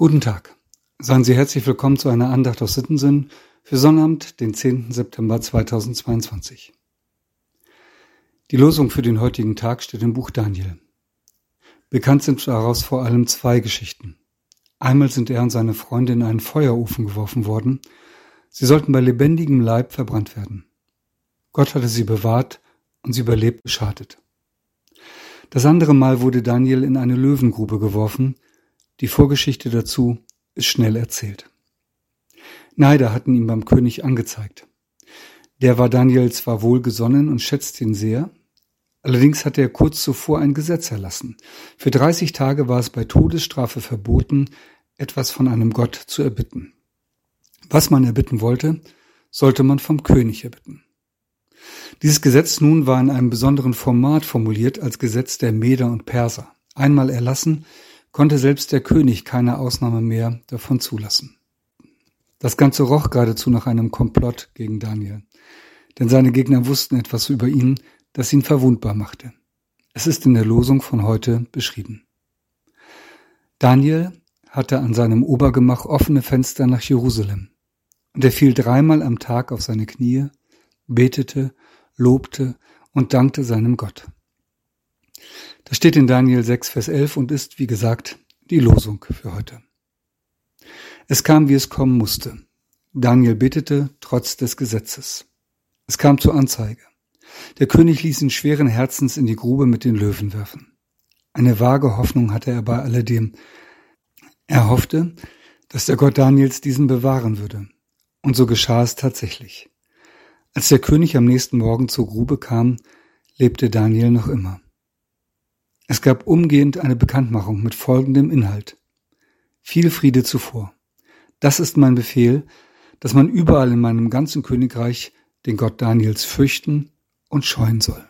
Guten Tag. Seien Sie herzlich willkommen zu einer Andacht aus Sittensinn für Sonnabend, den 10. September 2022. Die Losung für den heutigen Tag steht im Buch Daniel. Bekannt sind daraus vor allem zwei Geschichten. Einmal sind er und seine Freunde in einen Feuerofen geworfen worden. Sie sollten bei lebendigem Leib verbrannt werden. Gott hatte sie bewahrt und sie überlebt beschadet. Das andere Mal wurde Daniel in eine Löwengrube geworfen, die Vorgeschichte dazu ist schnell erzählt. Neider hatten ihn beim König angezeigt. Der war Daniel zwar wohlgesonnen und schätzte ihn sehr, allerdings hatte er kurz zuvor ein Gesetz erlassen. Für 30 Tage war es bei Todesstrafe verboten, etwas von einem Gott zu erbitten. Was man erbitten wollte, sollte man vom König erbitten. Dieses Gesetz nun war in einem besonderen Format formuliert als Gesetz der Meder und Perser. Einmal erlassen, konnte selbst der König keine Ausnahme mehr davon zulassen. Das Ganze roch geradezu nach einem Komplott gegen Daniel, denn seine Gegner wussten etwas über ihn, das ihn verwundbar machte. Es ist in der Losung von heute beschrieben. Daniel hatte an seinem Obergemach offene Fenster nach Jerusalem, und er fiel dreimal am Tag auf seine Knie, betete, lobte und dankte seinem Gott. Das steht in Daniel 6, Vers 11 und ist, wie gesagt, die Losung für heute. Es kam, wie es kommen musste. Daniel betete trotz des Gesetzes. Es kam zur Anzeige. Der König ließ ihn schweren Herzens in die Grube mit den Löwen werfen. Eine vage Hoffnung hatte er bei alledem. Er hoffte, dass der Gott Daniels diesen bewahren würde. Und so geschah es tatsächlich. Als der König am nächsten Morgen zur Grube kam, lebte Daniel noch immer. Es gab umgehend eine Bekanntmachung mit folgendem Inhalt. Viel Friede zuvor. Das ist mein Befehl, dass man überall in meinem ganzen Königreich den Gott Daniels fürchten und scheuen soll.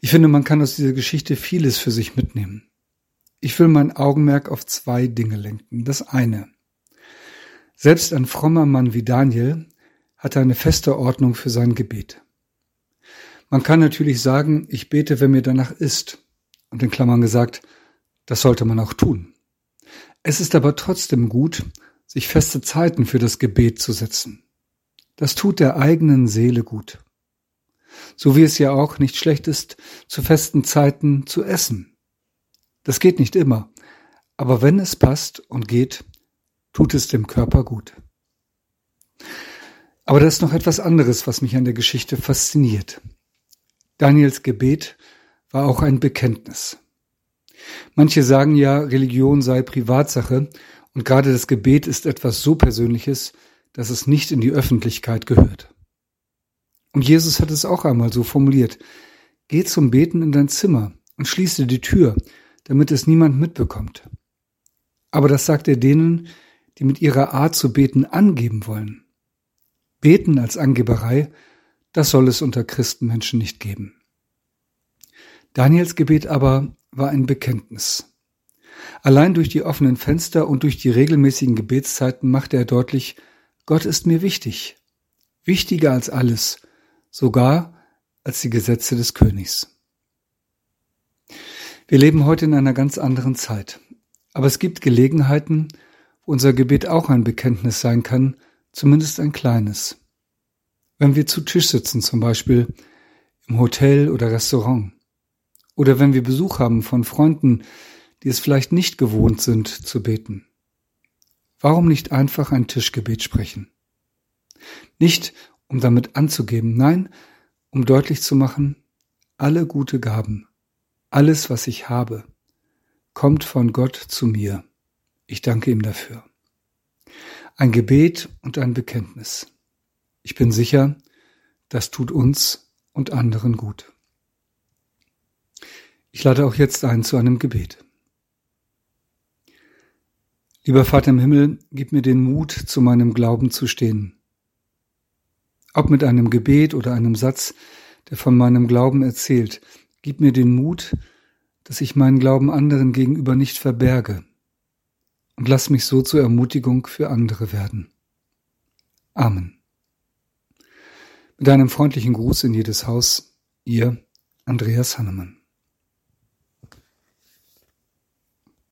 Ich finde, man kann aus dieser Geschichte vieles für sich mitnehmen. Ich will mein Augenmerk auf zwei Dinge lenken. Das eine. Selbst ein frommer Mann wie Daniel hatte eine feste Ordnung für sein Gebet. Man kann natürlich sagen, ich bete, wenn mir danach ist. Und in Klammern gesagt, das sollte man auch tun. Es ist aber trotzdem gut, sich feste Zeiten für das Gebet zu setzen. Das tut der eigenen Seele gut. So wie es ja auch nicht schlecht ist, zu festen Zeiten zu essen. Das geht nicht immer, aber wenn es passt und geht, tut es dem Körper gut. Aber da ist noch etwas anderes, was mich an der Geschichte fasziniert. Daniels Gebet war auch ein Bekenntnis. Manche sagen ja, Religion sei Privatsache und gerade das Gebet ist etwas so Persönliches, dass es nicht in die Öffentlichkeit gehört. Und Jesus hat es auch einmal so formuliert. Geh zum Beten in dein Zimmer und schließe die Tür, damit es niemand mitbekommt. Aber das sagt er denen, die mit ihrer Art zu beten angeben wollen. Beten als Angeberei das soll es unter Christenmenschen nicht geben. Daniels Gebet aber war ein Bekenntnis. Allein durch die offenen Fenster und durch die regelmäßigen Gebetszeiten machte er deutlich, Gott ist mir wichtig, wichtiger als alles, sogar als die Gesetze des Königs. Wir leben heute in einer ganz anderen Zeit, aber es gibt Gelegenheiten, wo unser Gebet auch ein Bekenntnis sein kann, zumindest ein kleines. Wenn wir zu Tisch sitzen, zum Beispiel im Hotel oder Restaurant. Oder wenn wir Besuch haben von Freunden, die es vielleicht nicht gewohnt sind zu beten. Warum nicht einfach ein Tischgebet sprechen? Nicht, um damit anzugeben, nein, um deutlich zu machen, alle gute Gaben, alles, was ich habe, kommt von Gott zu mir. Ich danke ihm dafür. Ein Gebet und ein Bekenntnis. Ich bin sicher, das tut uns und anderen gut. Ich lade auch jetzt ein zu einem Gebet. Lieber Vater im Himmel, gib mir den Mut, zu meinem Glauben zu stehen. Ob mit einem Gebet oder einem Satz, der von meinem Glauben erzählt, gib mir den Mut, dass ich meinen Glauben anderen gegenüber nicht verberge und lass mich so zur Ermutigung für andere werden. Amen. Mit einem freundlichen Gruß in jedes Haus, Ihr Andreas Hannemann.